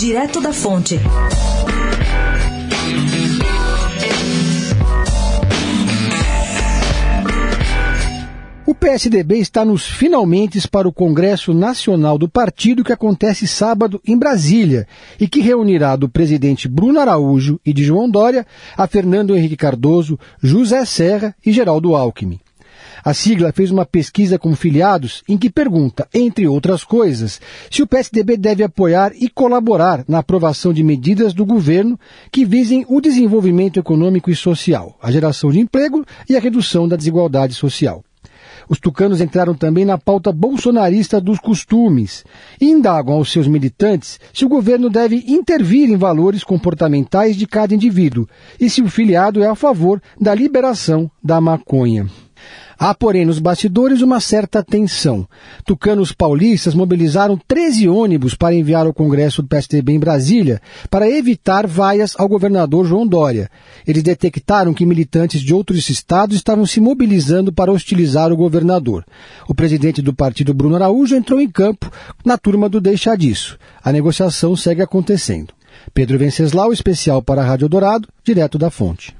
Direto da Fonte. O PSDB está nos finalmente para o Congresso Nacional do Partido que acontece sábado em Brasília e que reunirá do presidente Bruno Araújo e de João Dória a Fernando Henrique Cardoso, José Serra e Geraldo Alckmin. A sigla fez uma pesquisa com filiados em que pergunta, entre outras coisas, se o PSDB deve apoiar e colaborar na aprovação de medidas do governo que visem o desenvolvimento econômico e social, a geração de emprego e a redução da desigualdade social. Os tucanos entraram também na pauta bolsonarista dos costumes e indagam aos seus militantes se o governo deve intervir em valores comportamentais de cada indivíduo e se o filiado é a favor da liberação da maconha. Há, porém, nos bastidores uma certa tensão. Tucanos paulistas mobilizaram 13 ônibus para enviar ao Congresso do PSDB em Brasília para evitar vaias ao governador João Dória. Eles detectaram que militantes de outros estados estavam se mobilizando para hostilizar o governador. O presidente do partido, Bruno Araújo, entrou em campo na turma do Deixa Disso. A negociação segue acontecendo. Pedro Venceslau, especial para a Rádio Dourado, direto da fonte.